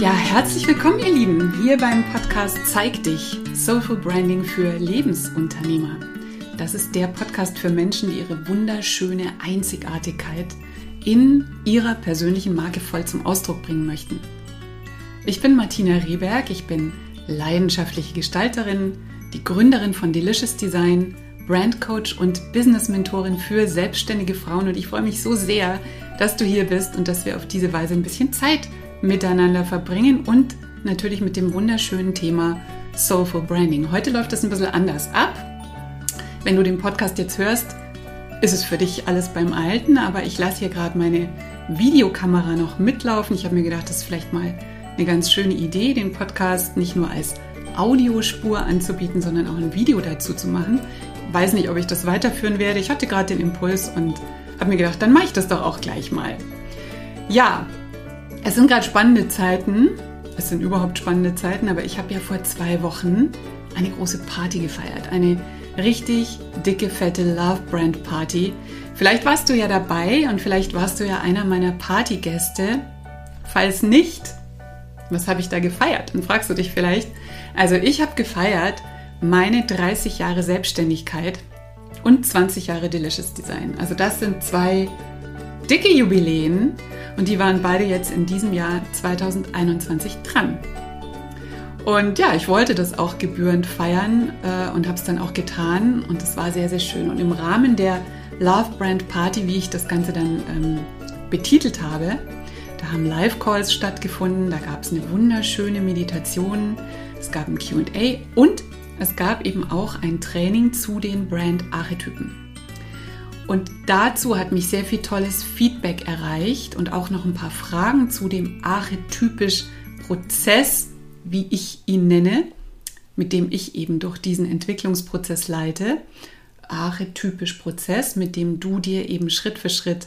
Ja, herzlich willkommen, ihr Lieben, hier beim Podcast Zeig dich, Soulful Branding für Lebensunternehmer. Das ist der Podcast für Menschen, die ihre wunderschöne Einzigartigkeit in ihrer persönlichen Marke voll zum Ausdruck bringen möchten. Ich bin Martina Rehberg, ich bin leidenschaftliche Gestalterin, die Gründerin von Delicious Design, Brandcoach und Business Mentorin für selbstständige Frauen und ich freue mich so sehr, dass du hier bist und dass wir auf diese Weise ein bisschen Zeit miteinander verbringen und natürlich mit dem wunderschönen Thema Soulful Branding. Heute läuft das ein bisschen anders ab. Wenn du den Podcast jetzt hörst, ist es für dich alles beim Alten, aber ich lasse hier gerade meine Videokamera noch mitlaufen. Ich habe mir gedacht, das ist vielleicht mal eine ganz schöne Idee, den Podcast nicht nur als Audiospur anzubieten, sondern auch ein Video dazu zu machen. Ich weiß nicht, ob ich das weiterführen werde. Ich hatte gerade den Impuls und habe mir gedacht, dann mache ich das doch auch gleich mal. Ja, es sind gerade spannende Zeiten. Es sind überhaupt spannende Zeiten, aber ich habe ja vor zwei Wochen eine große Party gefeiert. Eine richtig dicke, fette Love Brand Party. Vielleicht warst du ja dabei und vielleicht warst du ja einer meiner Partygäste. Falls nicht, was habe ich da gefeiert? Dann fragst du dich vielleicht. Also ich habe gefeiert meine 30 Jahre Selbstständigkeit und 20 Jahre Delicious Design. Also das sind zwei dicke Jubiläen und die waren beide jetzt in diesem Jahr 2021 dran. Und ja, ich wollte das auch gebührend feiern äh, und habe es dann auch getan und es war sehr, sehr schön. Und im Rahmen der Love Brand Party, wie ich das Ganze dann ähm, betitelt habe, da haben Live-Calls stattgefunden, da gab es eine wunderschöne Meditation, es gab ein QA und es gab eben auch ein Training zu den Brand-Archetypen. Und dazu hat mich sehr viel tolles Feedback erreicht und auch noch ein paar Fragen zu dem archetypisch Prozess, wie ich ihn nenne, mit dem ich eben durch diesen Entwicklungsprozess leite. Archetypisch Prozess, mit dem du dir eben Schritt für Schritt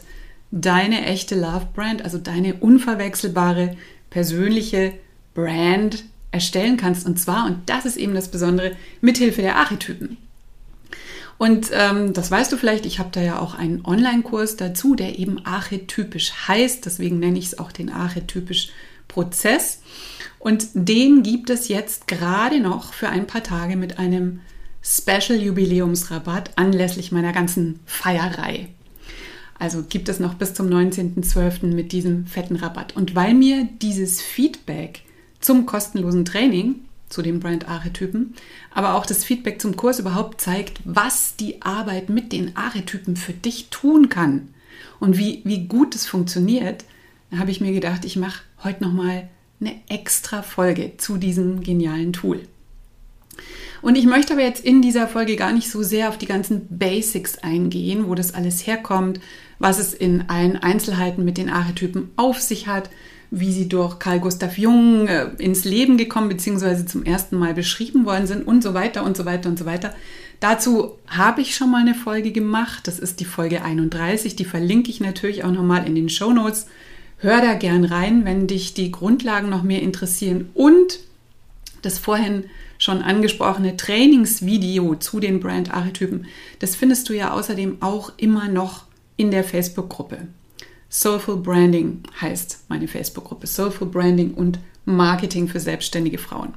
deine echte Love Brand, also deine unverwechselbare persönliche Brand erstellen kannst. Und zwar, und das ist eben das Besondere, mithilfe der Archetypen. Und ähm, das weißt du vielleicht, ich habe da ja auch einen Online-Kurs dazu, der eben archetypisch heißt. Deswegen nenne ich es auch den archetypisch Prozess. Und den gibt es jetzt gerade noch für ein paar Tage mit einem Special Jubiläumsrabatt anlässlich meiner ganzen Feierei. Also gibt es noch bis zum 19.12. mit diesem fetten Rabatt. Und weil mir dieses Feedback zum kostenlosen Training zu den Brand-Archetypen, aber auch das Feedback zum Kurs überhaupt zeigt, was die Arbeit mit den Archetypen für dich tun kann und wie, wie gut es funktioniert, habe ich mir gedacht, ich mache heute nochmal eine extra Folge zu diesem genialen Tool. Und ich möchte aber jetzt in dieser Folge gar nicht so sehr auf die ganzen Basics eingehen, wo das alles herkommt, was es in allen Einzelheiten mit den Archetypen auf sich hat, wie sie durch Carl Gustav Jung äh, ins Leben gekommen bzw. zum ersten Mal beschrieben worden sind und so weiter und so weiter und so weiter. Dazu habe ich schon mal eine Folge gemacht. Das ist die Folge 31. Die verlinke ich natürlich auch nochmal in den Show Notes. Hör da gern rein, wenn dich die Grundlagen noch mehr interessieren. Und das vorhin schon angesprochene Trainingsvideo zu den Brand-Archetypen, das findest du ja außerdem auch immer noch in der Facebook-Gruppe. Soulful Branding heißt meine Facebook-Gruppe. Soulful Branding und Marketing für selbstständige Frauen.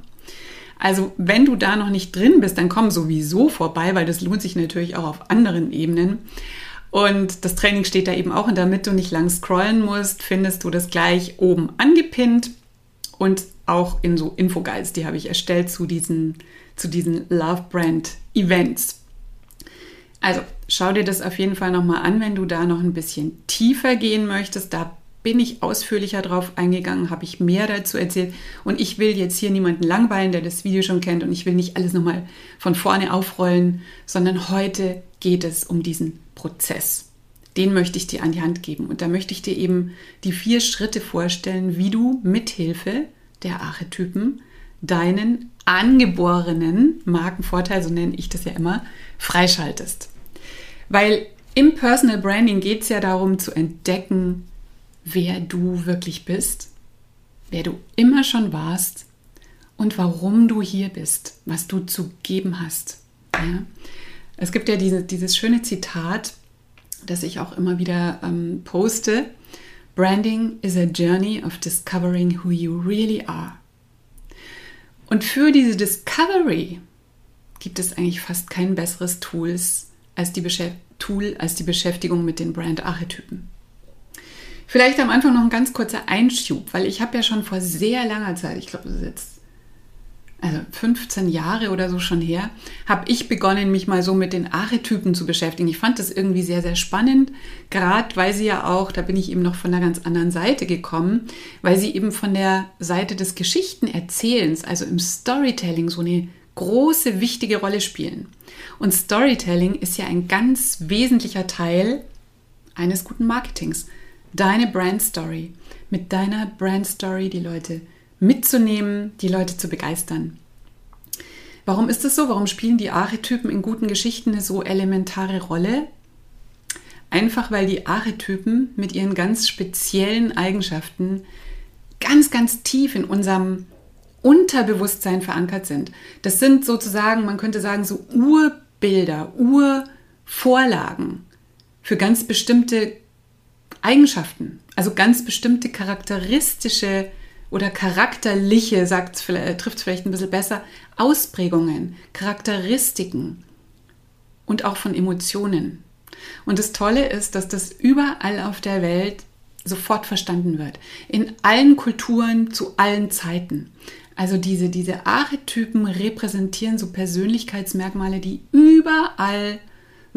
Also, wenn du da noch nicht drin bist, dann komm sowieso vorbei, weil das lohnt sich natürlich auch auf anderen Ebenen. Und das Training steht da eben auch. Und damit du nicht lang scrollen musst, findest du das gleich oben angepinnt und auch in so Infoguides, die habe ich erstellt zu diesen, zu diesen Love Brand Events. Also schau dir das auf jeden Fall nochmal an, wenn du da noch ein bisschen tiefer gehen möchtest. Da bin ich ausführlicher drauf eingegangen, habe ich mehr dazu erzählt. Und ich will jetzt hier niemanden langweilen, der das Video schon kennt. Und ich will nicht alles nochmal von vorne aufrollen, sondern heute geht es um diesen Prozess. Den möchte ich dir an die Hand geben. Und da möchte ich dir eben die vier Schritte vorstellen, wie du mithilfe der Archetypen deinen angeborenen Markenvorteil, so nenne ich das ja immer, freischaltest. Weil im Personal Branding geht es ja darum zu entdecken, wer du wirklich bist, wer du immer schon warst und warum du hier bist, was du zu geben hast. Ja? Es gibt ja diese, dieses schöne Zitat, das ich auch immer wieder ähm, poste Branding is a journey of discovering who you really are. Und für diese Discovery gibt es eigentlich fast kein besseres Tools als die Tool als die Beschäftigung mit den Brand-Archetypen. Vielleicht am Anfang noch ein ganz kurzer Einschub, weil ich habe ja schon vor sehr langer Zeit, ich glaube, das ist jetzt also 15 Jahre oder so schon her, habe ich begonnen, mich mal so mit den Archetypen zu beschäftigen. Ich fand das irgendwie sehr, sehr spannend, gerade weil sie ja auch, da bin ich eben noch von einer ganz anderen Seite gekommen, weil sie eben von der Seite des Geschichtenerzählens, also im Storytelling, so eine große, wichtige Rolle spielen. Und Storytelling ist ja ein ganz wesentlicher Teil eines guten Marketings. Deine Brand Story. Mit deiner Brand Story die Leute mitzunehmen, die Leute zu begeistern. Warum ist das so? Warum spielen die Archetypen in guten Geschichten eine so elementare Rolle? Einfach weil die Archetypen mit ihren ganz speziellen Eigenschaften ganz, ganz tief in unserem Unterbewusstsein verankert sind. Das sind sozusagen, man könnte sagen, so Urbilder, Urvorlagen für ganz bestimmte Eigenschaften, also ganz bestimmte charakteristische oder charakterliche, sagt trifft es vielleicht ein bisschen besser, Ausprägungen, Charakteristiken und auch von Emotionen. Und das Tolle ist, dass das überall auf der Welt sofort verstanden wird. In allen Kulturen, zu allen Zeiten. Also diese, diese Archetypen repräsentieren so Persönlichkeitsmerkmale, die überall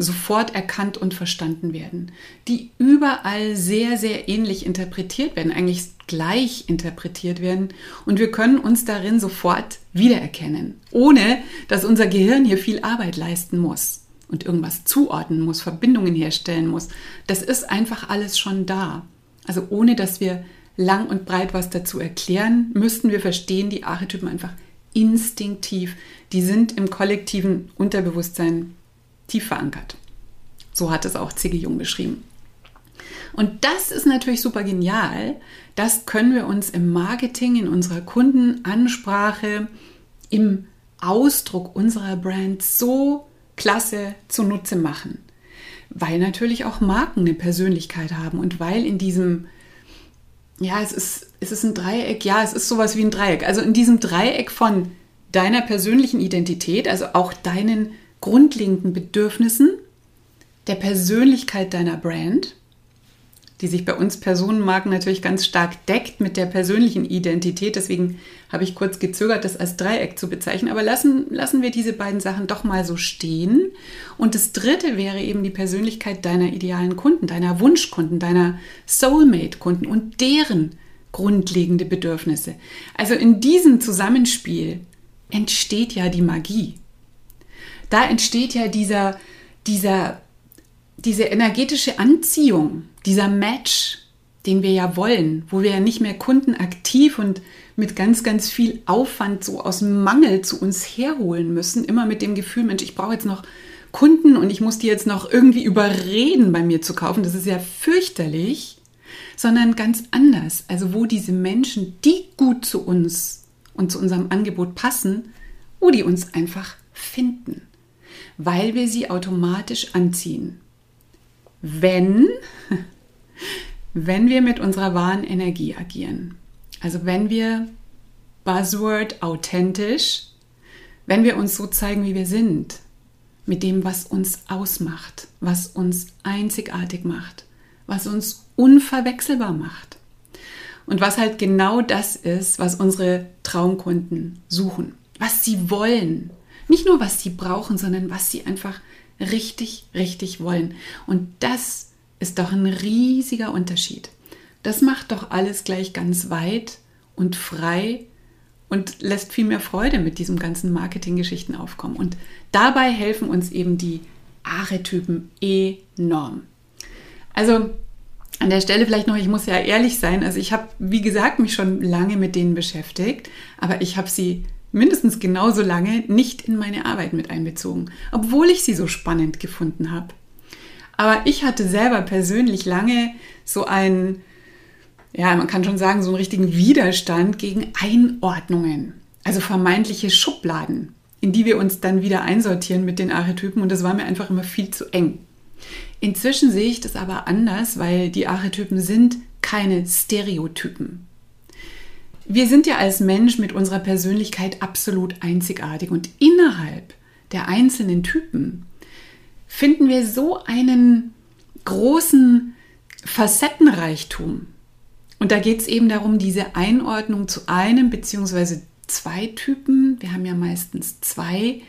sofort erkannt und verstanden werden, die überall sehr, sehr ähnlich interpretiert werden, eigentlich gleich interpretiert werden und wir können uns darin sofort wiedererkennen, ohne dass unser Gehirn hier viel Arbeit leisten muss und irgendwas zuordnen muss, Verbindungen herstellen muss. Das ist einfach alles schon da. Also ohne dass wir lang und breit was dazu erklären, müssten wir verstehen die Archetypen einfach instinktiv. Die sind im kollektiven Unterbewusstsein tief verankert. So hat es auch Ziggy Jung beschrieben. Und das ist natürlich super genial. Das können wir uns im Marketing, in unserer Kundenansprache, im Ausdruck unserer Brand so klasse zunutze machen. Weil natürlich auch Marken eine Persönlichkeit haben und weil in diesem, ja, es ist, es ist ein Dreieck, ja, es ist sowas wie ein Dreieck. Also in diesem Dreieck von deiner persönlichen Identität, also auch deinen grundlegenden Bedürfnissen, der Persönlichkeit deiner Brand, die sich bei uns Personenmarken natürlich ganz stark deckt mit der persönlichen Identität. Deswegen habe ich kurz gezögert, das als Dreieck zu bezeichnen. Aber lassen, lassen wir diese beiden Sachen doch mal so stehen. Und das dritte wäre eben die Persönlichkeit deiner idealen Kunden, deiner Wunschkunden, deiner Soulmate-Kunden und deren grundlegende Bedürfnisse. Also in diesem Zusammenspiel entsteht ja die Magie da entsteht ja dieser, dieser, diese energetische Anziehung, dieser Match, den wir ja wollen, wo wir ja nicht mehr Kunden aktiv und mit ganz, ganz viel Aufwand so aus Mangel zu uns herholen müssen, immer mit dem Gefühl, Mensch, ich brauche jetzt noch Kunden und ich muss die jetzt noch irgendwie überreden, bei mir zu kaufen. Das ist ja fürchterlich, sondern ganz anders. Also wo diese Menschen, die gut zu uns und zu unserem Angebot passen, wo die uns einfach finden weil wir sie automatisch anziehen. Wenn, wenn wir mit unserer wahren Energie agieren. Also wenn wir Buzzword authentisch, wenn wir uns so zeigen, wie wir sind, mit dem, was uns ausmacht, was uns einzigartig macht, was uns unverwechselbar macht. Und was halt genau das ist, was unsere Traumkunden suchen, was sie wollen, nicht nur, was sie brauchen, sondern was sie einfach richtig, richtig wollen. Und das ist doch ein riesiger Unterschied. Das macht doch alles gleich ganz weit und frei und lässt viel mehr Freude mit diesem ganzen Marketinggeschichten aufkommen. Und dabei helfen uns eben die Archetypen enorm. Also an der Stelle vielleicht noch, ich muss ja ehrlich sein, also ich habe, wie gesagt, mich schon lange mit denen beschäftigt, aber ich habe sie mindestens genauso lange nicht in meine Arbeit mit einbezogen, obwohl ich sie so spannend gefunden habe. Aber ich hatte selber persönlich lange so einen, ja, man kann schon sagen, so einen richtigen Widerstand gegen Einordnungen, also vermeintliche Schubladen, in die wir uns dann wieder einsortieren mit den Archetypen und das war mir einfach immer viel zu eng. Inzwischen sehe ich das aber anders, weil die Archetypen sind keine Stereotypen. Wir sind ja als Mensch mit unserer Persönlichkeit absolut einzigartig und innerhalb der einzelnen Typen finden wir so einen großen Facettenreichtum. Und da geht es eben darum, diese Einordnung zu einem bzw. zwei Typen. Wir haben ja meistens zwei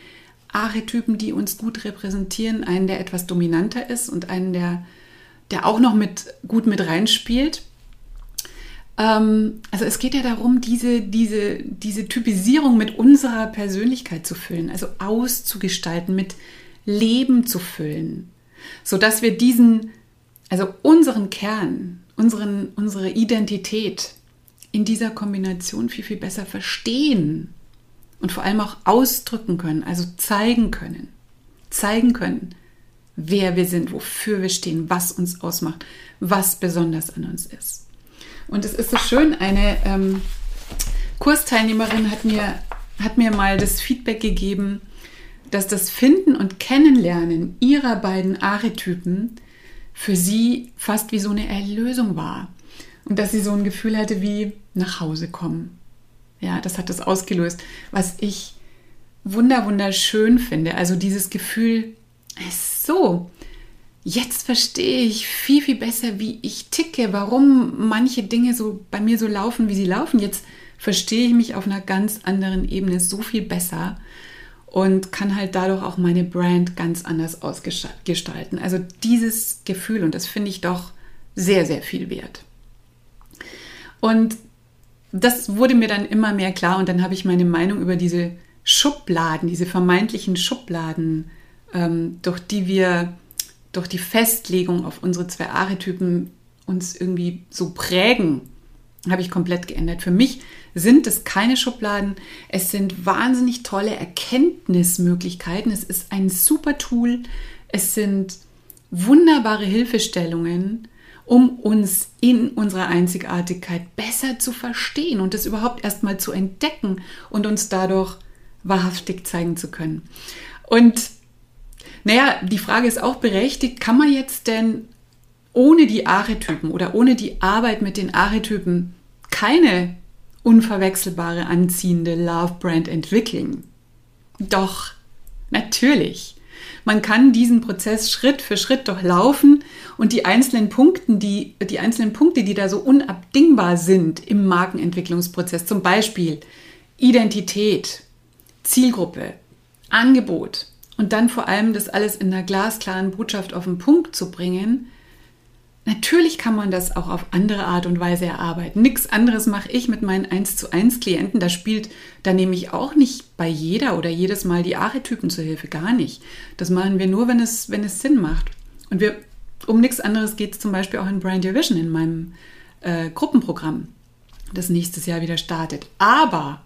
Archetypen, die uns gut repräsentieren. Einen, der etwas dominanter ist und einen, der, der auch noch mit, gut mit reinspielt. Ähm, also es geht ja darum, diese, diese, diese Typisierung mit unserer Persönlichkeit zu füllen, also auszugestalten, mit Leben zu füllen, sodass wir diesen, also unseren Kern, unseren, unsere Identität in dieser Kombination viel, viel besser verstehen und vor allem auch ausdrücken können, also zeigen können. Zeigen können, wer wir sind, wofür wir stehen, was uns ausmacht, was besonders an uns ist. Und es ist so schön, eine ähm, Kursteilnehmerin hat mir, hat mir mal das Feedback gegeben, dass das Finden und Kennenlernen ihrer beiden Archetypen für sie fast wie so eine Erlösung war. Und dass sie so ein Gefühl hatte wie nach Hause kommen. Ja, das hat das ausgelöst, was ich wunder wunderschön finde. Also dieses Gefühl, so, jetzt verstehe ich viel, viel besser, wie ich ticke, warum manche Dinge so bei mir so laufen, wie sie laufen. Jetzt verstehe ich mich auf einer ganz anderen Ebene so viel besser und kann halt dadurch auch meine Brand ganz anders ausgestalten. Also dieses Gefühl, und das finde ich doch sehr, sehr viel wert. Und das wurde mir dann immer mehr klar und dann habe ich meine Meinung über diese Schubladen, diese vermeintlichen Schubladen, ähm, durch die wir durch die Festlegung auf unsere zwei Archetypen uns irgendwie so prägen, habe ich komplett geändert. Für mich sind es keine Schubladen, es sind wahnsinnig tolle Erkenntnismöglichkeiten, es ist ein super Tool, es sind wunderbare Hilfestellungen, um uns in unserer Einzigartigkeit besser zu verstehen und es überhaupt erstmal zu entdecken und uns dadurch wahrhaftig zeigen zu können. Und naja, die Frage ist auch berechtigt, kann man jetzt denn ohne die Archetypen oder ohne die Arbeit mit den Archetypen keine unverwechselbare, anziehende Love Brand entwickeln? Doch, natürlich. Man kann diesen Prozess Schritt für Schritt durchlaufen und die einzelnen Punkte, die, die einzelnen Punkte, die da so unabdingbar sind im Markenentwicklungsprozess, zum Beispiel Identität, Zielgruppe, Angebot, und dann vor allem das alles in einer glasklaren Botschaft auf den Punkt zu bringen, natürlich kann man das auch auf andere Art und Weise erarbeiten. Nichts anderes mache ich mit meinen 1 zu 1 Klienten. Da spielt, da nehme ich auch nicht bei jeder oder jedes Mal die Archetypen zur Hilfe, gar nicht. Das machen wir nur, wenn es, wenn es Sinn macht. Und wir, um nichts anderes geht es zum Beispiel auch in Brand Your Vision, in meinem äh, Gruppenprogramm, das nächstes Jahr wieder startet. Aber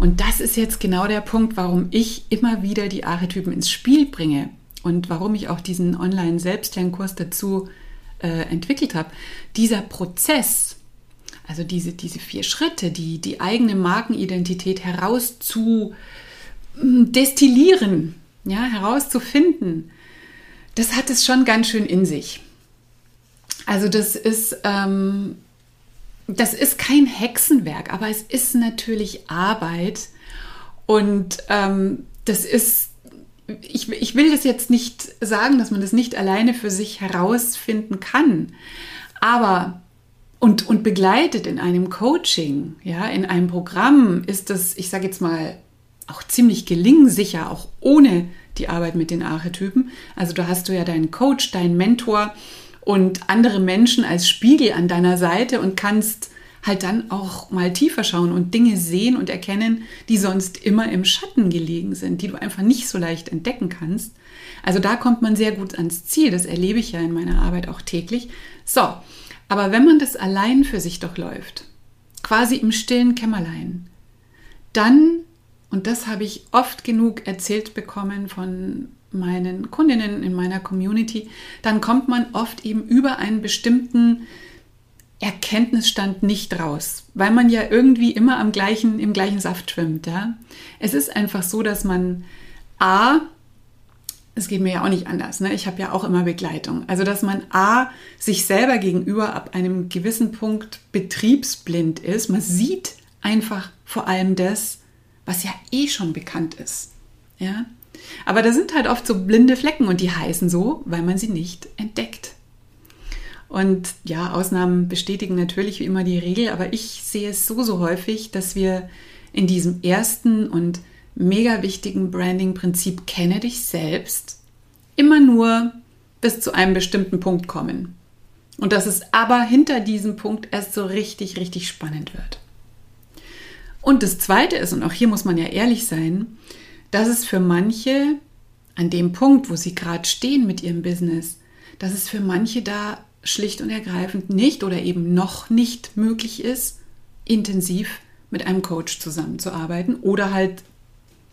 und das ist jetzt genau der Punkt, warum ich immer wieder die Archetypen ins Spiel bringe und warum ich auch diesen Online-Selbstlernkurs dazu äh, entwickelt habe. Dieser Prozess, also diese, diese vier Schritte, die, die eigene Markenidentität heraus zu hm, destillieren, ja, herauszufinden, das hat es schon ganz schön in sich. Also das ist ähm, das ist kein Hexenwerk, aber es ist natürlich Arbeit. Und ähm, das ist, ich, ich will das jetzt nicht sagen, dass man das nicht alleine für sich herausfinden kann. Aber und, und begleitet in einem Coaching, ja, in einem Programm ist das, ich sage jetzt mal, auch ziemlich gelingsicher, auch ohne die Arbeit mit den Archetypen. Also da hast du ja deinen Coach, deinen Mentor, und andere Menschen als Spiegel an deiner Seite und kannst halt dann auch mal tiefer schauen und Dinge sehen und erkennen, die sonst immer im Schatten gelegen sind, die du einfach nicht so leicht entdecken kannst. Also da kommt man sehr gut ans Ziel, das erlebe ich ja in meiner Arbeit auch täglich. So, aber wenn man das allein für sich durchläuft, quasi im stillen Kämmerlein, dann, und das habe ich oft genug erzählt bekommen von meinen Kundinnen in meiner Community, dann kommt man oft eben über einen bestimmten Erkenntnisstand nicht raus, weil man ja irgendwie immer am gleichen, im gleichen Saft schwimmt. Ja? Es ist einfach so, dass man A, es geht mir ja auch nicht anders. Ne? Ich habe ja auch immer Begleitung. Also, dass man A, sich selber gegenüber ab einem gewissen Punkt betriebsblind ist. Man sieht einfach vor allem das, was ja eh schon bekannt ist. Ja? Aber da sind halt oft so blinde Flecken und die heißen so, weil man sie nicht entdeckt. Und ja, Ausnahmen bestätigen natürlich wie immer die Regel, aber ich sehe es so, so häufig, dass wir in diesem ersten und mega wichtigen Branding-Prinzip kenne dich selbst immer nur bis zu einem bestimmten Punkt kommen. Und dass es aber hinter diesem Punkt erst so richtig, richtig spannend wird. Und das Zweite ist, und auch hier muss man ja ehrlich sein, dass es für manche an dem Punkt, wo sie gerade stehen mit ihrem Business, dass es für manche da schlicht und ergreifend nicht oder eben noch nicht möglich ist, intensiv mit einem Coach zusammenzuarbeiten oder halt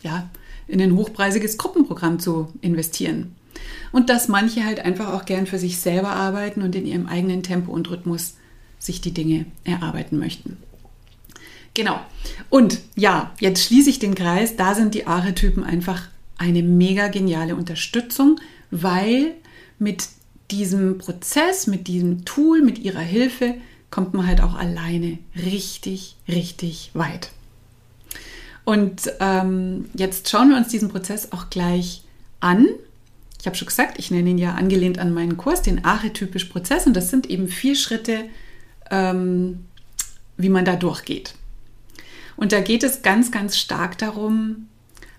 ja, in ein hochpreisiges Gruppenprogramm zu investieren. Und dass manche halt einfach auch gern für sich selber arbeiten und in ihrem eigenen Tempo und Rhythmus sich die Dinge erarbeiten möchten. Genau. Und ja, jetzt schließe ich den Kreis. Da sind die Archetypen einfach eine mega geniale Unterstützung, weil mit diesem Prozess, mit diesem Tool, mit ihrer Hilfe kommt man halt auch alleine richtig, richtig weit. Und ähm, jetzt schauen wir uns diesen Prozess auch gleich an. Ich habe schon gesagt, ich nenne ihn ja angelehnt an meinen Kurs, den archetypisch Prozess. Und das sind eben vier Schritte, ähm, wie man da durchgeht. Und da geht es ganz, ganz stark darum,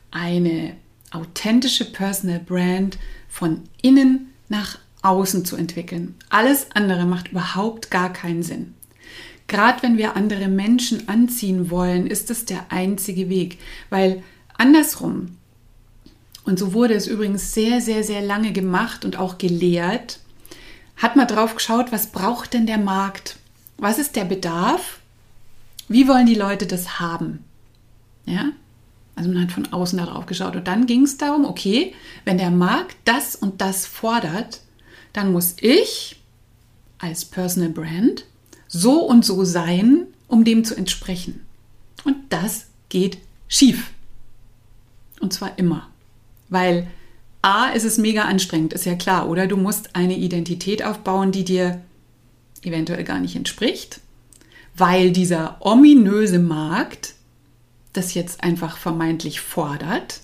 eine authentische Personal Brand von innen nach außen zu entwickeln. Alles andere macht überhaupt gar keinen Sinn. Gerade wenn wir andere Menschen anziehen wollen, ist es der einzige Weg, weil andersrum, und so wurde es übrigens sehr, sehr, sehr lange gemacht und auch gelehrt, hat man drauf geschaut, was braucht denn der Markt? Was ist der Bedarf? Wie wollen die Leute das haben? Ja? Also man hat von außen darauf geschaut. Und dann ging es darum, okay, wenn der Markt das und das fordert, dann muss ich als Personal Brand so und so sein, um dem zu entsprechen. Und das geht schief. Und zwar immer. Weil A ist es mega anstrengend, ist ja klar, oder? Du musst eine Identität aufbauen, die dir eventuell gar nicht entspricht, weil dieser ominöse Markt das jetzt einfach vermeintlich fordert.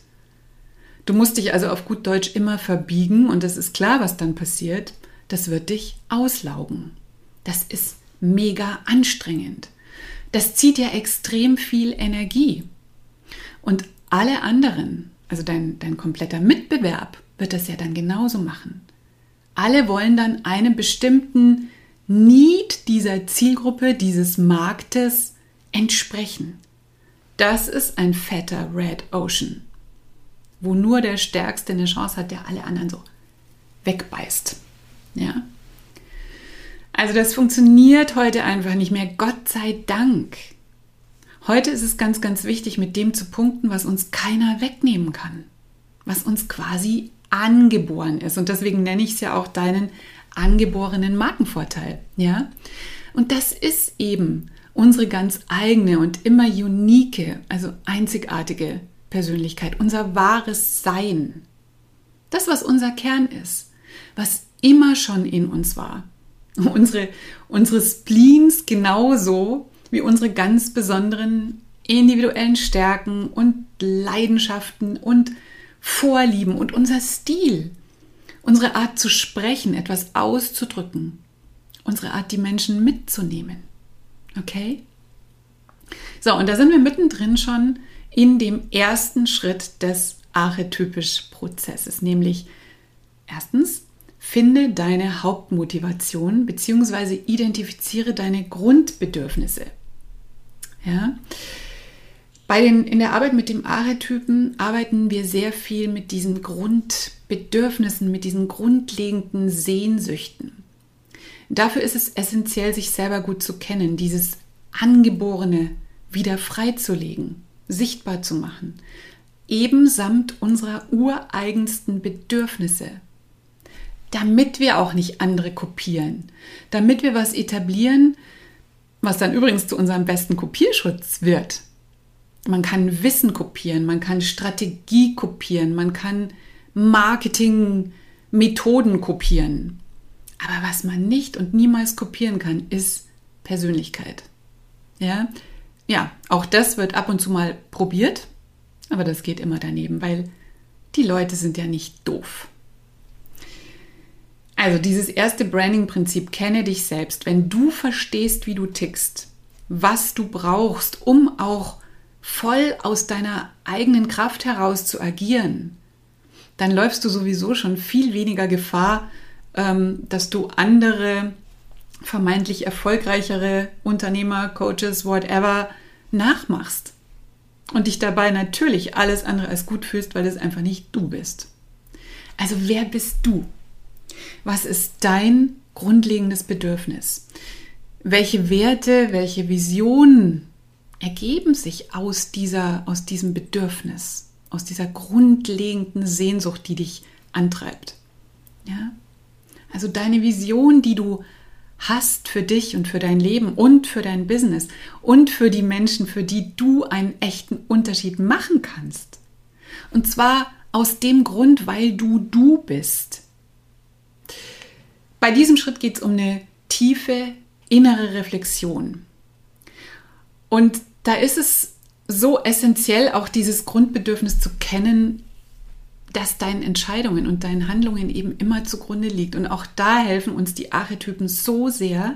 Du musst dich also auf gut Deutsch immer verbiegen und es ist klar, was dann passiert. Das wird dich auslaugen. Das ist mega anstrengend. Das zieht ja extrem viel Energie. Und alle anderen, also dein, dein kompletter Mitbewerb, wird das ja dann genauso machen. Alle wollen dann einem bestimmten Need dieser Zielgruppe, dieses Marktes entsprechen. Das ist ein fetter Red Ocean, wo nur der Stärkste eine Chance hat, der alle anderen so wegbeißt. Ja? Also das funktioniert heute einfach nicht mehr, Gott sei Dank. Heute ist es ganz, ganz wichtig, mit dem zu punkten, was uns keiner wegnehmen kann, was uns quasi angeboren ist. Und deswegen nenne ich es ja auch deinen angeborenen Markenvorteil. Ja? Und das ist eben unsere ganz eigene und immer unique, also einzigartige Persönlichkeit, unser wahres Sein. Das, was unser Kern ist, was immer schon in uns war unsere, unsere Spleens genauso wie unsere ganz besonderen individuellen Stärken und Leidenschaften und Vorlieben und unser Stil, unsere Art zu sprechen, etwas auszudrücken, unsere Art, die Menschen mitzunehmen. Okay? So, und da sind wir mittendrin schon in dem ersten Schritt des archetypisch Prozesses, nämlich erstens Finde deine Hauptmotivation bzw. identifiziere deine Grundbedürfnisse. Ja? Bei den, in der Arbeit mit dem Archetypen arbeiten wir sehr viel mit diesen Grundbedürfnissen, mit diesen grundlegenden Sehnsüchten. Dafür ist es essentiell, sich selber gut zu kennen, dieses Angeborene wieder freizulegen, sichtbar zu machen, eben samt unserer ureigensten Bedürfnisse damit wir auch nicht andere kopieren, damit wir was etablieren, was dann übrigens zu unserem besten Kopierschutz wird. Man kann Wissen kopieren, man kann Strategie kopieren, man kann Marketing-Methoden kopieren. Aber was man nicht und niemals kopieren kann, ist Persönlichkeit. Ja, ja, auch das wird ab und zu mal probiert, aber das geht immer daneben, weil die Leute sind ja nicht doof. Also dieses erste Branding-Prinzip, kenne dich selbst. Wenn du verstehst, wie du tickst, was du brauchst, um auch voll aus deiner eigenen Kraft heraus zu agieren, dann läufst du sowieso schon viel weniger Gefahr, ähm, dass du andere vermeintlich erfolgreichere Unternehmer, Coaches, whatever nachmachst und dich dabei natürlich alles andere als gut fühlst, weil es einfach nicht du bist. Also wer bist du? Was ist dein grundlegendes Bedürfnis? Welche Werte, welche Visionen ergeben sich aus, dieser, aus diesem Bedürfnis, aus dieser grundlegenden Sehnsucht, die dich antreibt? Ja? Also deine Vision, die du hast für dich und für dein Leben und für dein Business und für die Menschen, für die du einen echten Unterschied machen kannst. Und zwar aus dem Grund, weil du du bist. Bei diesem Schritt geht es um eine tiefe innere Reflexion. Und da ist es so essentiell, auch dieses Grundbedürfnis zu kennen, das deinen Entscheidungen und deinen Handlungen eben immer zugrunde liegt. Und auch da helfen uns die Archetypen so sehr,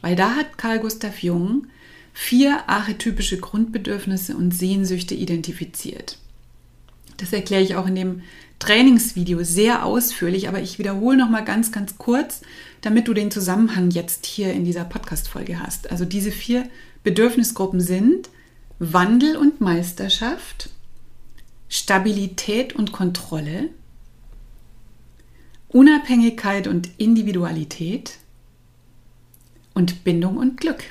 weil da hat Carl Gustav Jung vier archetypische Grundbedürfnisse und Sehnsüchte identifiziert. Das erkläre ich auch in dem Trainingsvideo sehr ausführlich, aber ich wiederhole noch mal ganz ganz kurz, damit du den Zusammenhang jetzt hier in dieser Podcast Folge hast. Also diese vier Bedürfnisgruppen sind Wandel und Meisterschaft, Stabilität und Kontrolle, Unabhängigkeit und Individualität und Bindung und Glück.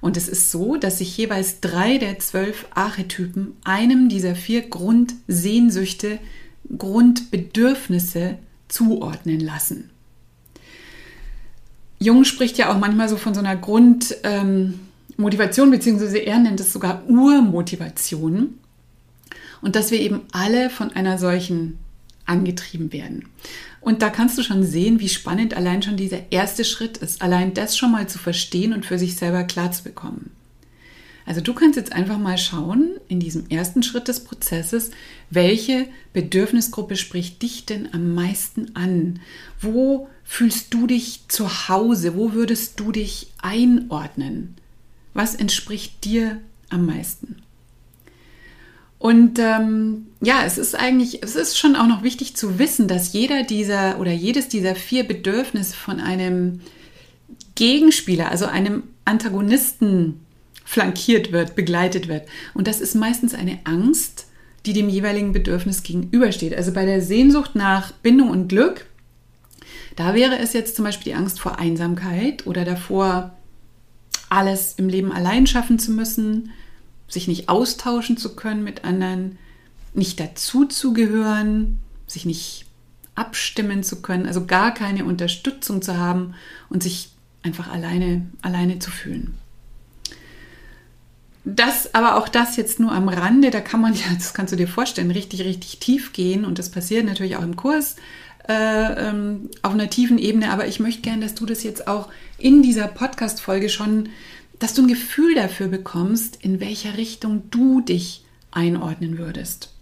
Und es ist so, dass sich jeweils drei der zwölf Archetypen einem dieser vier Grundsehnsüchte, Grundbedürfnisse zuordnen lassen. Jung spricht ja auch manchmal so von so einer Grundmotivation, ähm, beziehungsweise er nennt es sogar Urmotivation und dass wir eben alle von einer solchen angetrieben werden. Und da kannst du schon sehen, wie spannend allein schon dieser erste Schritt ist, allein das schon mal zu verstehen und für sich selber klar zu bekommen. Also du kannst jetzt einfach mal schauen in diesem ersten Schritt des Prozesses, welche Bedürfnisgruppe spricht dich denn am meisten an? Wo fühlst du dich zu Hause? Wo würdest du dich einordnen? Was entspricht dir am meisten? Und ähm, ja, es ist eigentlich, es ist schon auch noch wichtig zu wissen, dass jeder dieser oder jedes dieser vier Bedürfnisse von einem Gegenspieler, also einem Antagonisten flankiert wird, begleitet wird. Und das ist meistens eine Angst, die dem jeweiligen Bedürfnis gegenübersteht. Also bei der Sehnsucht nach Bindung und Glück, da wäre es jetzt zum Beispiel die Angst vor Einsamkeit oder davor, alles im Leben allein schaffen zu müssen sich nicht austauschen zu können mit anderen, nicht dazuzugehören, sich nicht abstimmen zu können, also gar keine Unterstützung zu haben und sich einfach alleine, alleine zu fühlen. Das, aber auch das jetzt nur am Rande, da kann man ja, das kannst du dir vorstellen, richtig, richtig tief gehen und das passiert natürlich auch im Kurs äh, ähm, auf einer tiefen Ebene, aber ich möchte gerne, dass du das jetzt auch in dieser Podcast-Folge schon dass du ein Gefühl dafür bekommst, in welcher Richtung du dich einordnen würdest.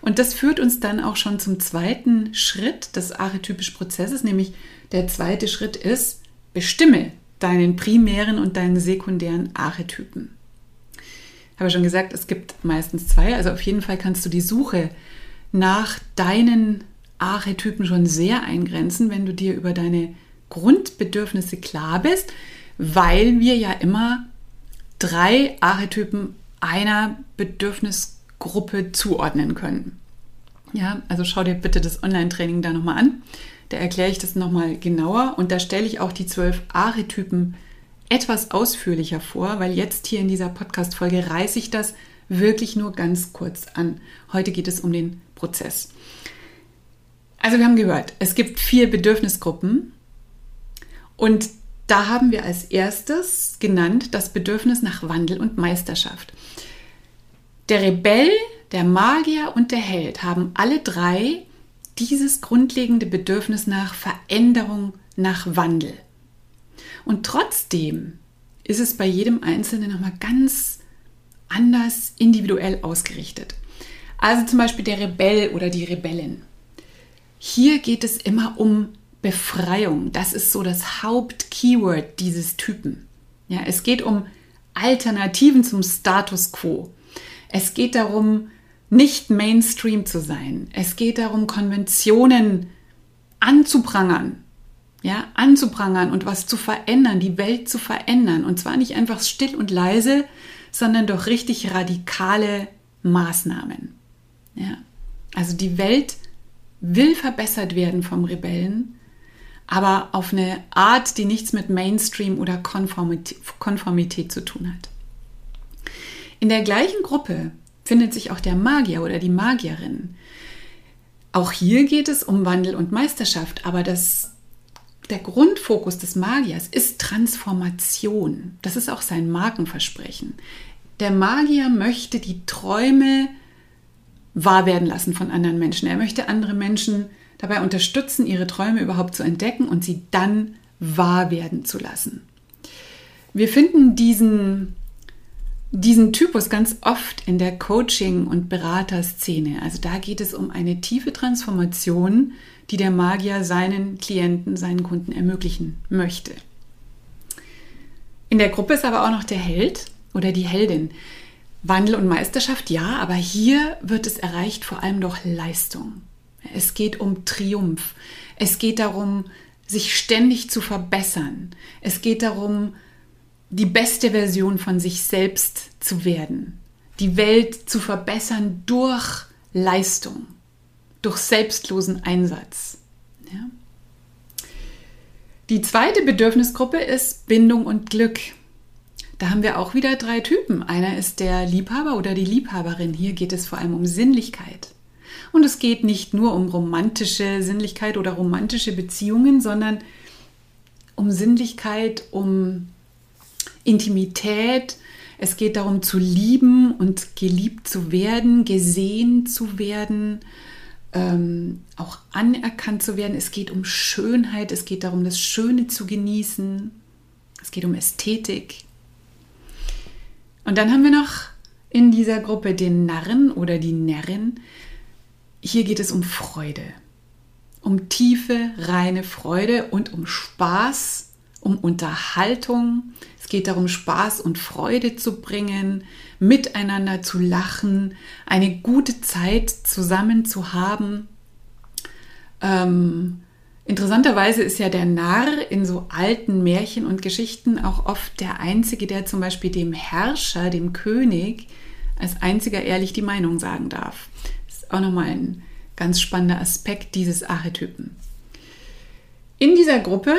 Und das führt uns dann auch schon zum zweiten Schritt des archetypischen Prozesses, nämlich der zweite Schritt ist, bestimme deinen primären und deinen sekundären Archetypen. Ich habe schon gesagt, es gibt meistens zwei, also auf jeden Fall kannst du die Suche nach deinen Archetypen schon sehr eingrenzen, wenn du dir über deine Grundbedürfnisse klar bist weil wir ja immer drei Archetypen einer Bedürfnisgruppe zuordnen können. Ja, also schau dir bitte das Online-Training da nochmal an. Da erkläre ich das nochmal genauer und da stelle ich auch die zwölf Archetypen etwas ausführlicher vor, weil jetzt hier in dieser Podcast-Folge reiße ich das wirklich nur ganz kurz an. Heute geht es um den Prozess. Also wir haben gehört, es gibt vier Bedürfnisgruppen und da haben wir als erstes genannt das Bedürfnis nach Wandel und Meisterschaft. Der Rebell, der Magier und der Held haben alle drei dieses grundlegende Bedürfnis nach Veränderung, nach Wandel. Und trotzdem ist es bei jedem Einzelnen nochmal ganz anders individuell ausgerichtet. Also zum Beispiel der Rebell oder die Rebellin. Hier geht es immer um Befreiung. Das ist so das Hauptkeyword dieses Typen. Ja, es geht um Alternativen zum Status quo. Es geht darum, nicht Mainstream zu sein. Es geht darum, Konventionen anzuprangern. Ja, anzuprangern und was zu verändern, die Welt zu verändern. Und zwar nicht einfach still und leise, sondern durch richtig radikale Maßnahmen. Ja, also die Welt will verbessert werden vom Rebellen, aber auf eine Art, die nichts mit Mainstream oder Konformität, Konformität zu tun hat. In der gleichen Gruppe findet sich auch der Magier oder die Magierin. Auch hier geht es um Wandel und Meisterschaft, aber das, der Grundfokus des Magiers ist Transformation. Das ist auch sein Markenversprechen. Der Magier möchte die Träume wahr werden lassen von anderen Menschen. Er möchte andere Menschen dabei unterstützen, ihre Träume überhaupt zu entdecken und sie dann wahr werden zu lassen. Wir finden diesen diesen Typus ganz oft in der Coaching- und Beraterszene. Also da geht es um eine tiefe Transformation, die der Magier seinen Klienten, seinen Kunden ermöglichen möchte. In der Gruppe ist aber auch noch der Held oder die Heldin. Wandel und Meisterschaft, ja, aber hier wird es erreicht vor allem durch Leistung. Es geht um Triumph. Es geht darum, sich ständig zu verbessern. Es geht darum, die beste Version von sich selbst zu werden, die Welt zu verbessern durch Leistung, durch selbstlosen Einsatz. Ja? Die zweite Bedürfnisgruppe ist Bindung und Glück. Da haben wir auch wieder drei Typen. Einer ist der Liebhaber oder die Liebhaberin. Hier geht es vor allem um Sinnlichkeit. Und es geht nicht nur um romantische Sinnlichkeit oder romantische Beziehungen, sondern um Sinnlichkeit, um Intimität. Es geht darum zu lieben und geliebt zu werden, gesehen zu werden, ähm, auch anerkannt zu werden. Es geht um Schönheit, es geht darum, das Schöne zu genießen. Es geht um Ästhetik. Und dann haben wir noch in dieser Gruppe den Narren oder die Närrin. Hier geht es um Freude, um tiefe, reine Freude und um Spaß um Unterhaltung. Es geht darum, Spaß und Freude zu bringen, miteinander zu lachen, eine gute Zeit zusammen zu haben. Ähm, interessanterweise ist ja der Narr in so alten Märchen und Geschichten auch oft der Einzige, der zum Beispiel dem Herrscher, dem König, als einziger ehrlich die Meinung sagen darf. Das ist auch nochmal ein ganz spannender Aspekt dieses Archetypen. In dieser Gruppe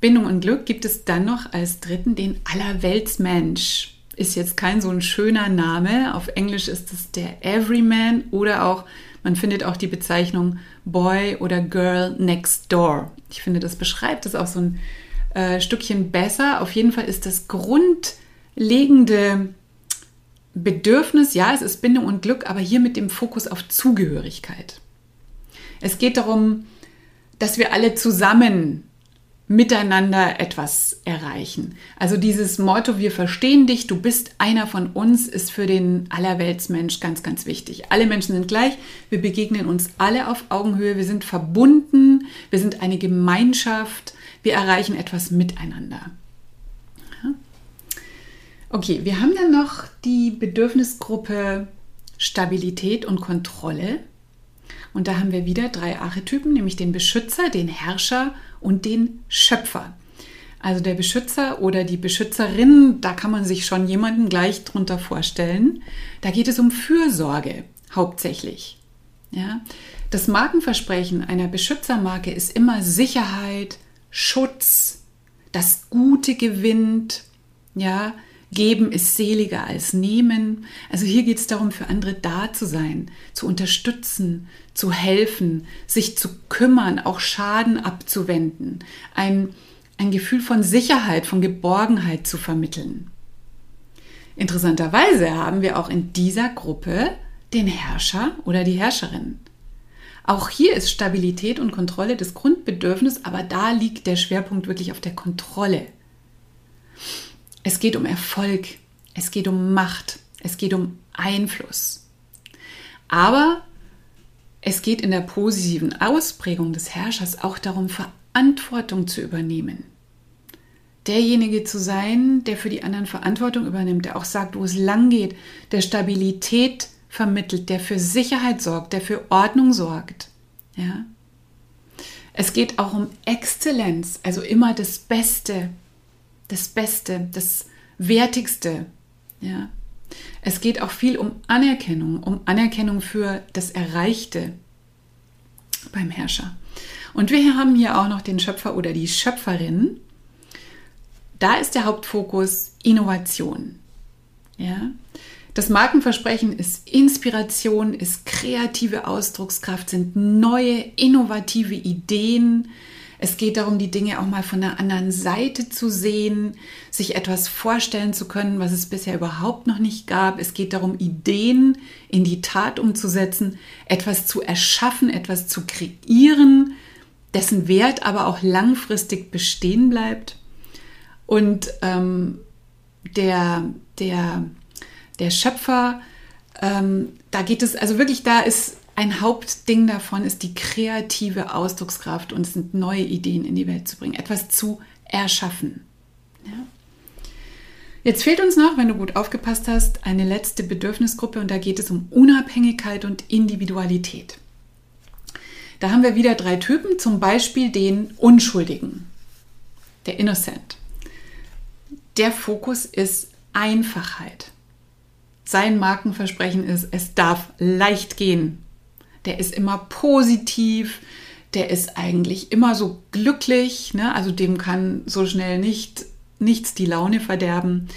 Bindung und Glück gibt es dann noch als dritten den Allerweltsmensch. Ist jetzt kein so ein schöner Name. Auf Englisch ist es der Everyman oder auch, man findet auch die Bezeichnung Boy oder Girl Next Door. Ich finde, das beschreibt es auch so ein äh, Stückchen besser. Auf jeden Fall ist das grundlegende Bedürfnis, ja, es ist Bindung und Glück, aber hier mit dem Fokus auf Zugehörigkeit. Es geht darum, dass wir alle zusammen miteinander etwas erreichen. Also dieses Motto, wir verstehen dich, du bist einer von uns, ist für den Allerweltsmensch ganz, ganz wichtig. Alle Menschen sind gleich, wir begegnen uns alle auf Augenhöhe, wir sind verbunden, wir sind eine Gemeinschaft, wir erreichen etwas miteinander. Okay, wir haben dann noch die Bedürfnisgruppe Stabilität und Kontrolle. Und da haben wir wieder drei Archetypen, nämlich den Beschützer, den Herrscher und den Schöpfer. Also der Beschützer oder die Beschützerin, da kann man sich schon jemanden gleich drunter vorstellen. Da geht es um Fürsorge hauptsächlich. Ja? Das Markenversprechen einer Beschützermarke ist immer Sicherheit, Schutz, das Gute gewinnt, ja, Geben ist seliger als nehmen. Also hier geht es darum, für andere da zu sein, zu unterstützen, zu helfen, sich zu kümmern, auch Schaden abzuwenden, ein, ein Gefühl von Sicherheit, von Geborgenheit zu vermitteln. Interessanterweise haben wir auch in dieser Gruppe den Herrscher oder die Herrscherin. Auch hier ist Stabilität und Kontrolle das Grundbedürfnis, aber da liegt der Schwerpunkt wirklich auf der Kontrolle. Es geht um Erfolg, es geht um Macht, es geht um Einfluss. Aber es geht in der positiven Ausprägung des Herrschers auch darum, Verantwortung zu übernehmen. Derjenige zu sein, der für die anderen Verantwortung übernimmt, der auch sagt, wo es lang geht, der Stabilität vermittelt, der für Sicherheit sorgt, der für Ordnung sorgt. Ja? Es geht auch um Exzellenz, also immer das Beste, das Beste, das Wertigste. Ja? Es geht auch viel um Anerkennung, um Anerkennung für das Erreichte beim Herrscher. Und wir haben hier auch noch den Schöpfer oder die Schöpferin. Da ist der Hauptfokus Innovation. Ja? Das Markenversprechen ist Inspiration, ist kreative Ausdruckskraft, sind neue, innovative Ideen. Es geht darum, die Dinge auch mal von der anderen Seite zu sehen, sich etwas vorstellen zu können, was es bisher überhaupt noch nicht gab. Es geht darum, Ideen in die Tat umzusetzen, etwas zu erschaffen, etwas zu kreieren, dessen Wert aber auch langfristig bestehen bleibt. Und ähm, der, der der Schöpfer. Ähm, da geht es, also wirklich, da ist ein Hauptding davon, ist die kreative Ausdruckskraft und es sind neue Ideen in die Welt zu bringen, etwas zu erschaffen. Ja. Jetzt fehlt uns noch, wenn du gut aufgepasst hast, eine letzte Bedürfnisgruppe und da geht es um Unabhängigkeit und Individualität. Da haben wir wieder drei Typen, zum Beispiel den Unschuldigen, der Innocent. Der Fokus ist Einfachheit. Sein Markenversprechen ist, es darf leicht gehen. Der ist immer positiv, der ist eigentlich immer so glücklich, ne? also dem kann so schnell nicht nichts die Laune verderben.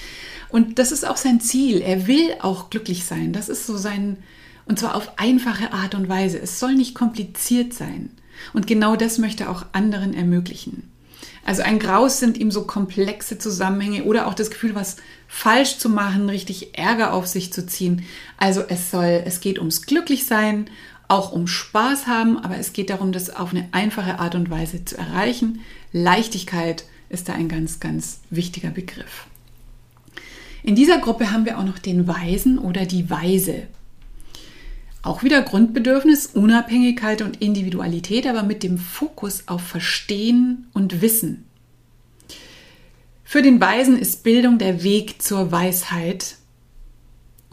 Und das ist auch sein Ziel. Er will auch glücklich sein. Das ist so sein, und zwar auf einfache Art und Weise. Es soll nicht kompliziert sein. Und genau das möchte er auch anderen ermöglichen. Also ein Graus sind ihm so komplexe Zusammenhänge oder auch das Gefühl, was falsch zu machen, richtig Ärger auf sich zu ziehen. Also es soll, es geht ums Glücklichsein, auch um Spaß haben, aber es geht darum, das auf eine einfache Art und Weise zu erreichen. Leichtigkeit ist da ein ganz, ganz wichtiger Begriff. In dieser Gruppe haben wir auch noch den Weisen oder die Weise. Auch wieder Grundbedürfnis, Unabhängigkeit und Individualität, aber mit dem Fokus auf Verstehen und Wissen. Für den Weisen ist Bildung der Weg zur Weisheit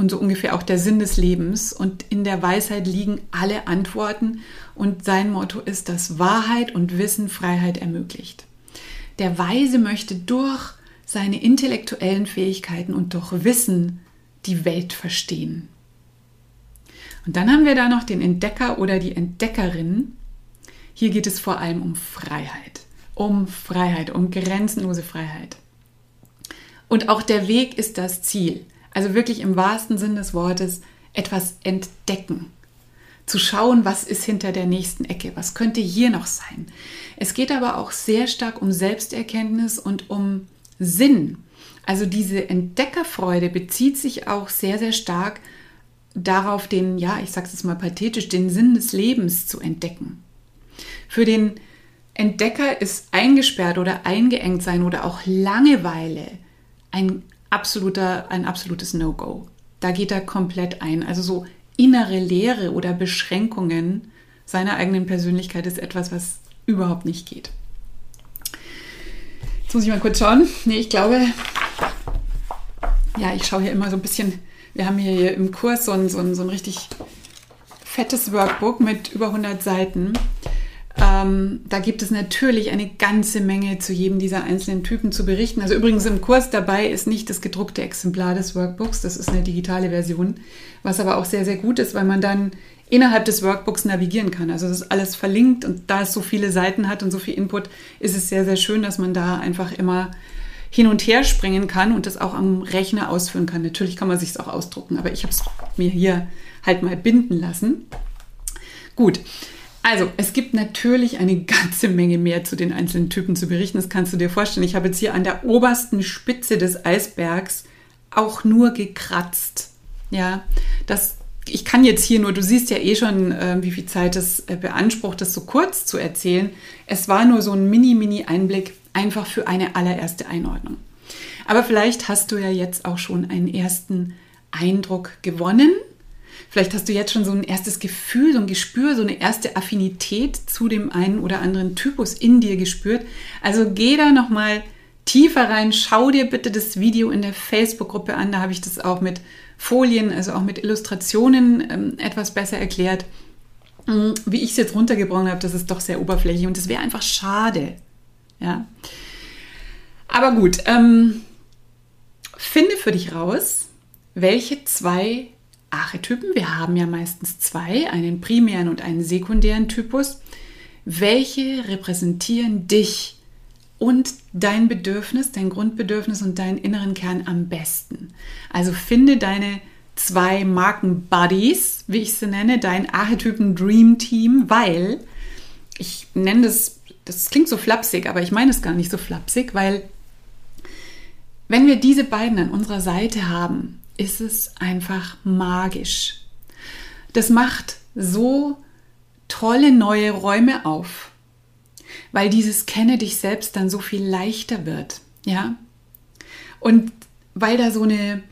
und so ungefähr auch der Sinn des Lebens. Und in der Weisheit liegen alle Antworten und sein Motto ist, dass Wahrheit und Wissen Freiheit ermöglicht. Der Weise möchte durch seine intellektuellen Fähigkeiten und durch Wissen die Welt verstehen. Und dann haben wir da noch den Entdecker oder die Entdeckerin. Hier geht es vor allem um Freiheit. Um Freiheit, um grenzenlose Freiheit. Und auch der Weg ist das Ziel. Also wirklich im wahrsten Sinn des Wortes etwas entdecken. Zu schauen, was ist hinter der nächsten Ecke, was könnte hier noch sein. Es geht aber auch sehr stark um Selbsterkenntnis und um Sinn. Also diese Entdeckerfreude bezieht sich auch sehr, sehr stark darauf, den, ja, ich sage es mal pathetisch, den Sinn des Lebens zu entdecken. Für den Entdecker ist eingesperrt oder eingeengt sein oder auch Langeweile ein absoluter, ein absolutes No-Go. Da geht er komplett ein. Also so innere Leere oder Beschränkungen seiner eigenen Persönlichkeit ist etwas, was überhaupt nicht geht. Jetzt muss ich mal kurz schauen. Nee, ich glaube, ja, ich schaue hier immer so ein bisschen wir haben hier im Kurs so ein, so ein, so ein richtig fettes Workbook mit über 100 Seiten. Ähm, da gibt es natürlich eine ganze Menge zu jedem dieser einzelnen Typen zu berichten. Also übrigens im Kurs dabei ist nicht das gedruckte Exemplar des Workbooks, das ist eine digitale Version, was aber auch sehr, sehr gut ist, weil man dann innerhalb des Workbooks navigieren kann. Also das ist alles verlinkt und da es so viele Seiten hat und so viel Input, ist es sehr, sehr schön, dass man da einfach immer hin und her springen kann und das auch am Rechner ausführen kann. Natürlich kann man sich es auch ausdrucken, aber ich habe es mir hier halt mal binden lassen. Gut. Also, es gibt natürlich eine ganze Menge mehr zu den einzelnen Typen zu berichten. Das kannst du dir vorstellen. Ich habe jetzt hier an der obersten Spitze des Eisbergs auch nur gekratzt. Ja, das ich kann jetzt hier nur, du siehst ja eh schon, äh, wie viel Zeit es äh, beansprucht, das so kurz zu erzählen. Es war nur so ein Mini-Mini-Einblick, einfach für eine allererste Einordnung. Aber vielleicht hast du ja jetzt auch schon einen ersten Eindruck gewonnen. Vielleicht hast du jetzt schon so ein erstes Gefühl, so ein Gespür, so eine erste Affinität zu dem einen oder anderen Typus in dir gespürt. Also geh da nochmal tiefer rein. Schau dir bitte das Video in der Facebook-Gruppe an. Da habe ich das auch mit Folien, also auch mit Illustrationen ähm, etwas besser erklärt. Mm, wie ich es jetzt runtergebrochen habe, das ist doch sehr oberflächlich und das wäre einfach schade. Ja. Aber gut, ähm, finde für dich raus, welche zwei Archetypen, wir haben ja meistens zwei, einen primären und einen sekundären Typus, welche repräsentieren dich und dein Bedürfnis, dein Grundbedürfnis und deinen inneren Kern am besten. Also finde deine zwei Marken-Buddies, wie ich sie nenne, dein Archetypen Dream Team, weil ich nenne das, das klingt so flapsig, aber ich meine es gar nicht so flapsig, weil wenn wir diese beiden an unserer Seite haben, ist es einfach magisch. Das macht so tolle neue Räume auf, weil dieses Kenne dich selbst dann so viel leichter wird, ja? Und weil da so eine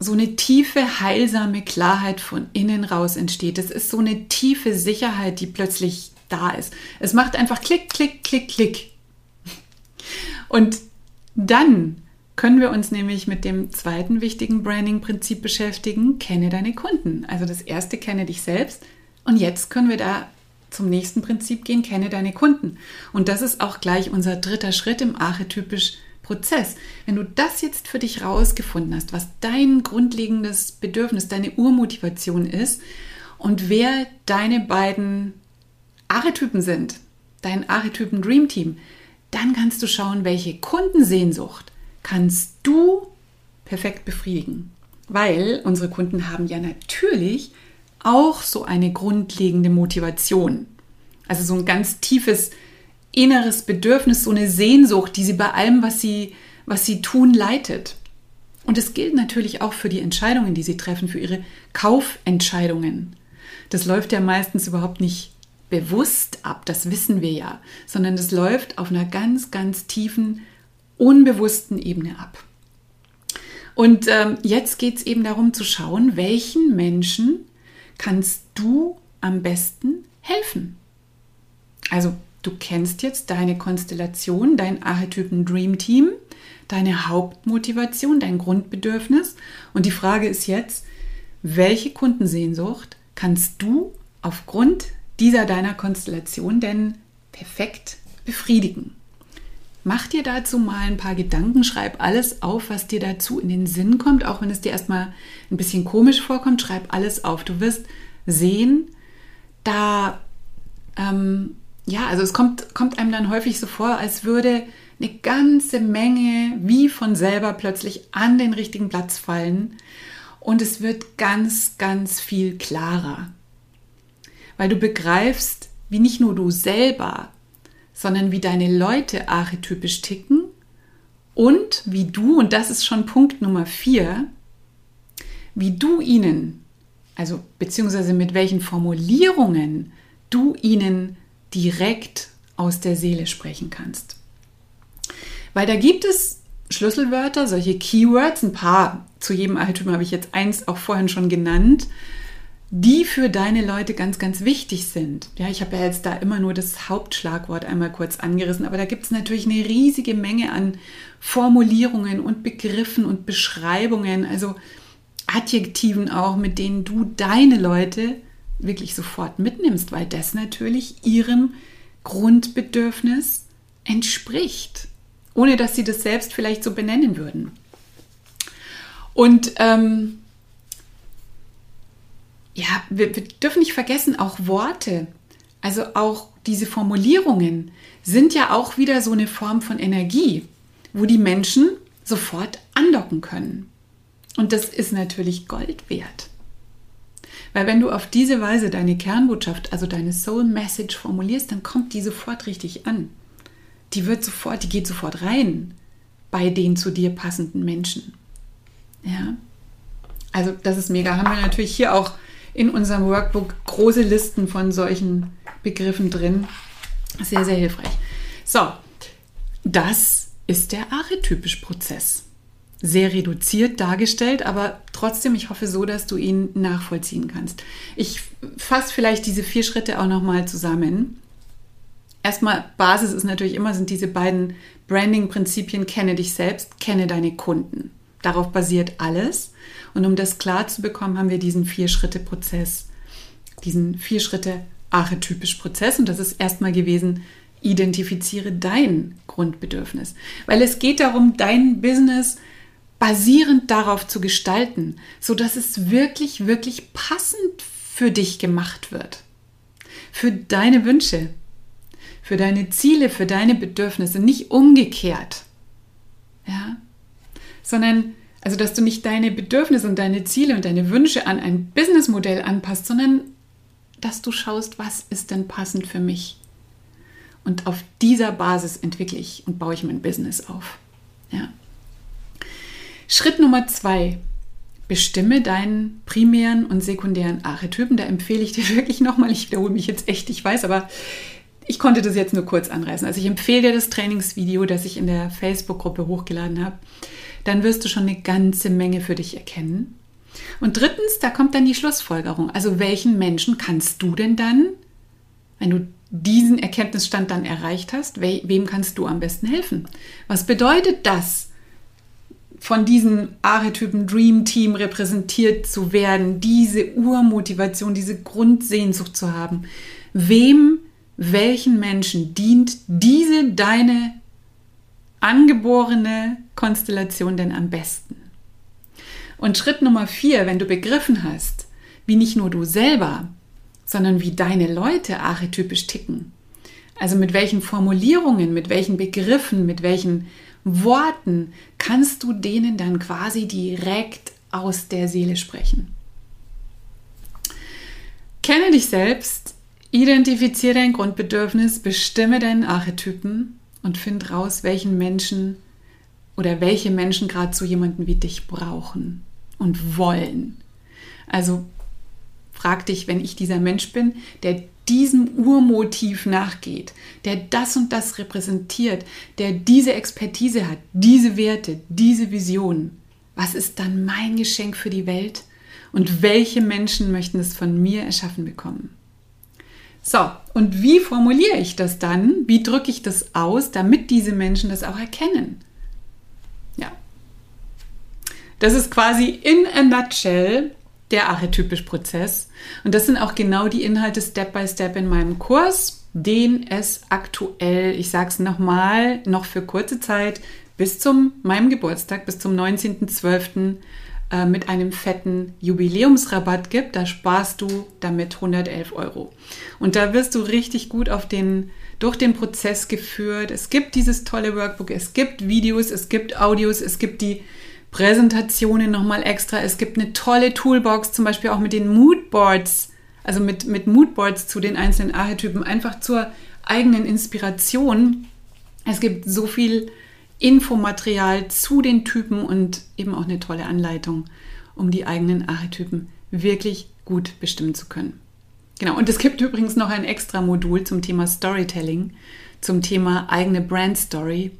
so eine tiefe heilsame Klarheit von innen raus entsteht. Es ist so eine tiefe Sicherheit, die plötzlich da ist. Es macht einfach klick klick klick klick. Und dann können wir uns nämlich mit dem zweiten wichtigen Branding-Prinzip beschäftigen, kenne deine Kunden. Also das erste, kenne dich selbst. Und jetzt können wir da zum nächsten Prinzip gehen, kenne deine Kunden. Und das ist auch gleich unser dritter Schritt im archetypisch Prozess. Wenn du das jetzt für dich rausgefunden hast, was dein grundlegendes Bedürfnis, deine Urmotivation ist und wer deine beiden Archetypen sind, dein Archetypen Dream Team, dann kannst du schauen, welche Kundensehnsucht kannst du perfekt befriedigen. Weil unsere Kunden haben ja natürlich auch so eine grundlegende Motivation. Also so ein ganz tiefes inneres Bedürfnis, so eine Sehnsucht, die sie bei allem, was sie, was sie tun, leitet. Und es gilt natürlich auch für die Entscheidungen, die sie treffen, für ihre Kaufentscheidungen. Das läuft ja meistens überhaupt nicht bewusst ab, das wissen wir ja, sondern das läuft auf einer ganz, ganz tiefen unbewussten Ebene ab. Und ähm, jetzt geht es eben darum zu schauen, welchen Menschen kannst du am besten helfen. Also du kennst jetzt deine Konstellation, dein Archetypen Dream Team, deine Hauptmotivation, dein Grundbedürfnis. Und die Frage ist jetzt, welche Kundensehnsucht kannst du aufgrund dieser deiner Konstellation denn perfekt befriedigen? Mach dir dazu mal ein paar Gedanken, schreib alles auf, was dir dazu in den Sinn kommt, auch wenn es dir erstmal ein bisschen komisch vorkommt, schreib alles auf. Du wirst sehen, da, ähm, ja, also es kommt, kommt einem dann häufig so vor, als würde eine ganze Menge wie von selber plötzlich an den richtigen Platz fallen und es wird ganz, ganz viel klarer, weil du begreifst, wie nicht nur du selber sondern wie deine Leute archetypisch ticken und wie du, und das ist schon Punkt Nummer vier, wie du ihnen, also beziehungsweise mit welchen Formulierungen du ihnen direkt aus der Seele sprechen kannst. Weil da gibt es Schlüsselwörter, solche Keywords, ein paar, zu jedem Archetypen habe ich jetzt eins auch vorhin schon genannt, die für deine Leute ganz, ganz wichtig sind. Ja, ich habe ja jetzt da immer nur das Hauptschlagwort einmal kurz angerissen, aber da gibt es natürlich eine riesige Menge an Formulierungen und Begriffen und Beschreibungen, also Adjektiven auch, mit denen du deine Leute wirklich sofort mitnimmst, weil das natürlich ihrem Grundbedürfnis entspricht, ohne dass sie das selbst vielleicht so benennen würden. Und ähm, ja, wir, wir dürfen nicht vergessen, auch Worte, also auch diese Formulierungen sind ja auch wieder so eine Form von Energie, wo die Menschen sofort andocken können. Und das ist natürlich Gold wert. Weil wenn du auf diese Weise deine Kernbotschaft, also deine Soul Message formulierst, dann kommt die sofort richtig an. Die wird sofort, die geht sofort rein bei den zu dir passenden Menschen. Ja. Also das ist mega. Haben wir natürlich hier auch in unserem Workbook große Listen von solchen Begriffen drin. Sehr, sehr hilfreich. So, das ist der archetypische Prozess. Sehr reduziert dargestellt, aber trotzdem, ich hoffe so, dass du ihn nachvollziehen kannst. Ich fasse vielleicht diese vier Schritte auch nochmal zusammen. Erstmal, Basis ist natürlich immer, sind diese beiden Branding-Prinzipien, kenne dich selbst, kenne deine Kunden. Darauf basiert alles. Und um das klar zu bekommen, haben wir diesen Vier-Schritte-Prozess, diesen Vier-Schritte-archetypisch Prozess. Und das ist erstmal gewesen, identifiziere dein Grundbedürfnis. Weil es geht darum, dein Business basierend darauf zu gestalten, sodass es wirklich, wirklich passend für dich gemacht wird. Für deine Wünsche, für deine Ziele, für deine Bedürfnisse, nicht umgekehrt. Ja? Sondern, also dass du nicht deine Bedürfnisse und deine Ziele und deine Wünsche an ein Businessmodell anpasst, sondern dass du schaust, was ist denn passend für mich. Und auf dieser Basis entwickle ich und baue ich mein Business auf. Ja. Schritt Nummer zwei. Bestimme deinen primären und sekundären Archetypen. Da empfehle ich dir wirklich nochmal, ich wiederhole mich jetzt echt, ich weiß, aber ich konnte das jetzt nur kurz anreißen. Also ich empfehle dir das Trainingsvideo, das ich in der Facebook-Gruppe hochgeladen habe. Dann wirst du schon eine ganze Menge für dich erkennen. Und drittens, da kommt dann die Schlussfolgerung. Also welchen Menschen kannst du denn dann, wenn du diesen Erkenntnisstand dann erreicht hast, we wem kannst du am besten helfen? Was bedeutet das, von diesen Archetypen Dream Team repräsentiert zu werden, diese Urmotivation, diese Grundsehnsucht zu haben? Wem welchen Menschen dient diese deine angeborene Konstellation denn am besten? Und Schritt Nummer vier, wenn du begriffen hast, wie nicht nur du selber, sondern wie deine Leute archetypisch ticken, also mit welchen Formulierungen, mit welchen Begriffen, mit welchen Worten kannst du denen dann quasi direkt aus der Seele sprechen. Kenne dich selbst Identifiziere dein Grundbedürfnis, bestimme deinen Archetypen und find raus, welchen Menschen oder welche Menschen gerade so jemanden wie dich brauchen und wollen. Also frag dich, wenn ich dieser Mensch bin, der diesem Urmotiv nachgeht, der das und das repräsentiert, der diese Expertise hat, diese Werte, diese Vision, was ist dann mein Geschenk für die Welt und welche Menschen möchten es von mir erschaffen bekommen? So, und wie formuliere ich das dann? Wie drücke ich das aus, damit diese Menschen das auch erkennen? Ja. Das ist quasi in a nutshell der archetypische Prozess. Und das sind auch genau die Inhalte Step by Step in meinem Kurs, den es aktuell, ich sage es nochmal, noch für kurze Zeit bis zum meinem Geburtstag, bis zum 19.12. Äh, mit einem fetten Jubiläumsrabatt gibt. Da sparst du damit 111 Euro. Und da wirst du richtig gut auf den, durch den Prozess geführt. Es gibt dieses tolle Workbook, es gibt Videos, es gibt Audios, es gibt die Präsentationen nochmal extra. Es gibt eine tolle Toolbox, zum Beispiel auch mit den Moodboards, also mit, mit Moodboards zu den einzelnen Archetypen, einfach zur eigenen Inspiration. Es gibt so viel Infomaterial zu den Typen und eben auch eine tolle Anleitung, um die eigenen Archetypen wirklich gut bestimmen zu können. Genau, und es gibt übrigens noch ein extra Modul zum Thema Storytelling, zum Thema eigene Brand Story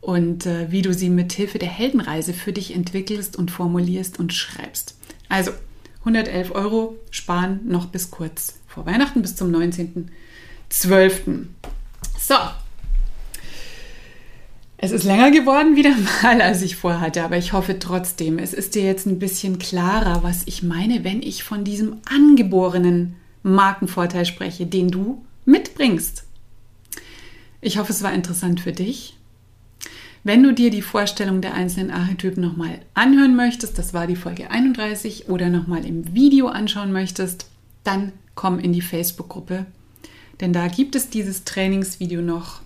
und äh, wie du sie mit Hilfe der Heldenreise für dich entwickelst und formulierst und schreibst. Also 111 Euro sparen noch bis kurz vor Weihnachten, bis zum 19.12. So, es ist länger geworden wieder mal, als ich vorhatte, aber ich hoffe trotzdem, es ist dir jetzt ein bisschen klarer, was ich meine, wenn ich von diesem angeborenen Markenvorteil spreche, den du mitbringst. Ich hoffe, es war interessant für dich. Wenn du dir die Vorstellung der einzelnen Archetypen nochmal anhören möchtest, das war die Folge 31, oder nochmal im Video anschauen möchtest, dann komm in die Facebook-Gruppe, denn da gibt es dieses Trainingsvideo noch,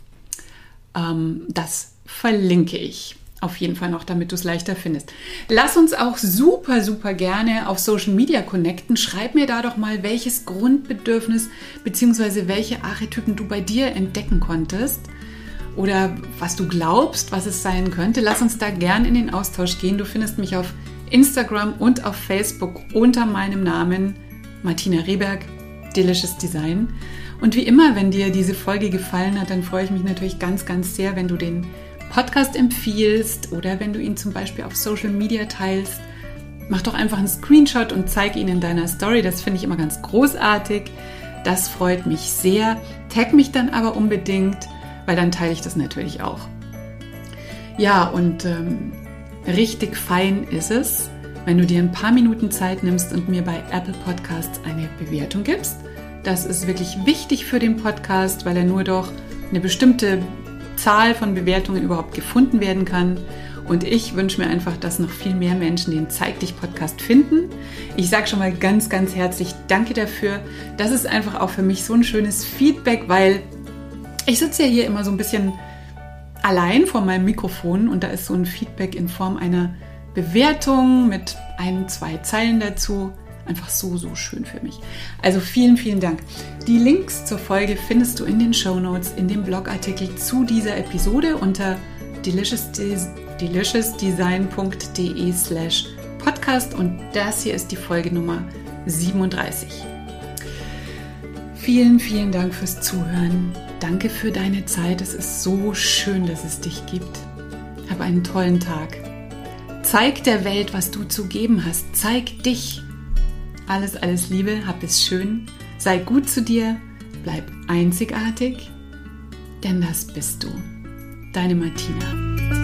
ähm, das verlinke ich auf jeden Fall noch, damit du es leichter findest. Lass uns auch super, super gerne auf Social Media connecten. Schreib mir da doch mal, welches Grundbedürfnis bzw. welche Archetypen du bei dir entdecken konntest oder was du glaubst, was es sein könnte. Lass uns da gerne in den Austausch gehen. Du findest mich auf Instagram und auf Facebook unter meinem Namen Martina Rehberg, Delicious Design. Und wie immer, wenn dir diese Folge gefallen hat, dann freue ich mich natürlich ganz, ganz sehr, wenn du den Podcast empfiehlst oder wenn du ihn zum Beispiel auf Social Media teilst. Mach doch einfach einen Screenshot und zeig ihn in deiner Story. Das finde ich immer ganz großartig. Das freut mich sehr. Tag mich dann aber unbedingt, weil dann teile ich das natürlich auch. Ja, und ähm, richtig fein ist es, wenn du dir ein paar Minuten Zeit nimmst und mir bei Apple Podcasts eine Bewertung gibst. Das ist wirklich wichtig für den Podcast, weil er nur durch eine bestimmte Zahl von Bewertungen überhaupt gefunden werden kann. Und ich wünsche mir einfach, dass noch viel mehr Menschen den Zeig dich Podcast finden. Ich sage schon mal ganz, ganz herzlich Danke dafür. Das ist einfach auch für mich so ein schönes Feedback, weil ich sitze ja hier immer so ein bisschen allein vor meinem Mikrofon und da ist so ein Feedback in Form einer Bewertung mit ein, zwei Zeilen dazu. Einfach so, so schön für mich. Also vielen, vielen Dank. Die Links zur Folge findest du in den Show Notes, in dem Blogartikel zu dieser Episode unter deliciousdesign.de slash podcast und das hier ist die Folge Nummer 37. Vielen, vielen Dank fürs Zuhören. Danke für deine Zeit. Es ist so schön, dass es dich gibt. Hab einen tollen Tag. Zeig der Welt, was du zu geben hast. Zeig dich. Alles, alles Liebe. Hab es schön. Sei gut zu dir. Bleib einzigartig. Denn das bist du. Deine Martina.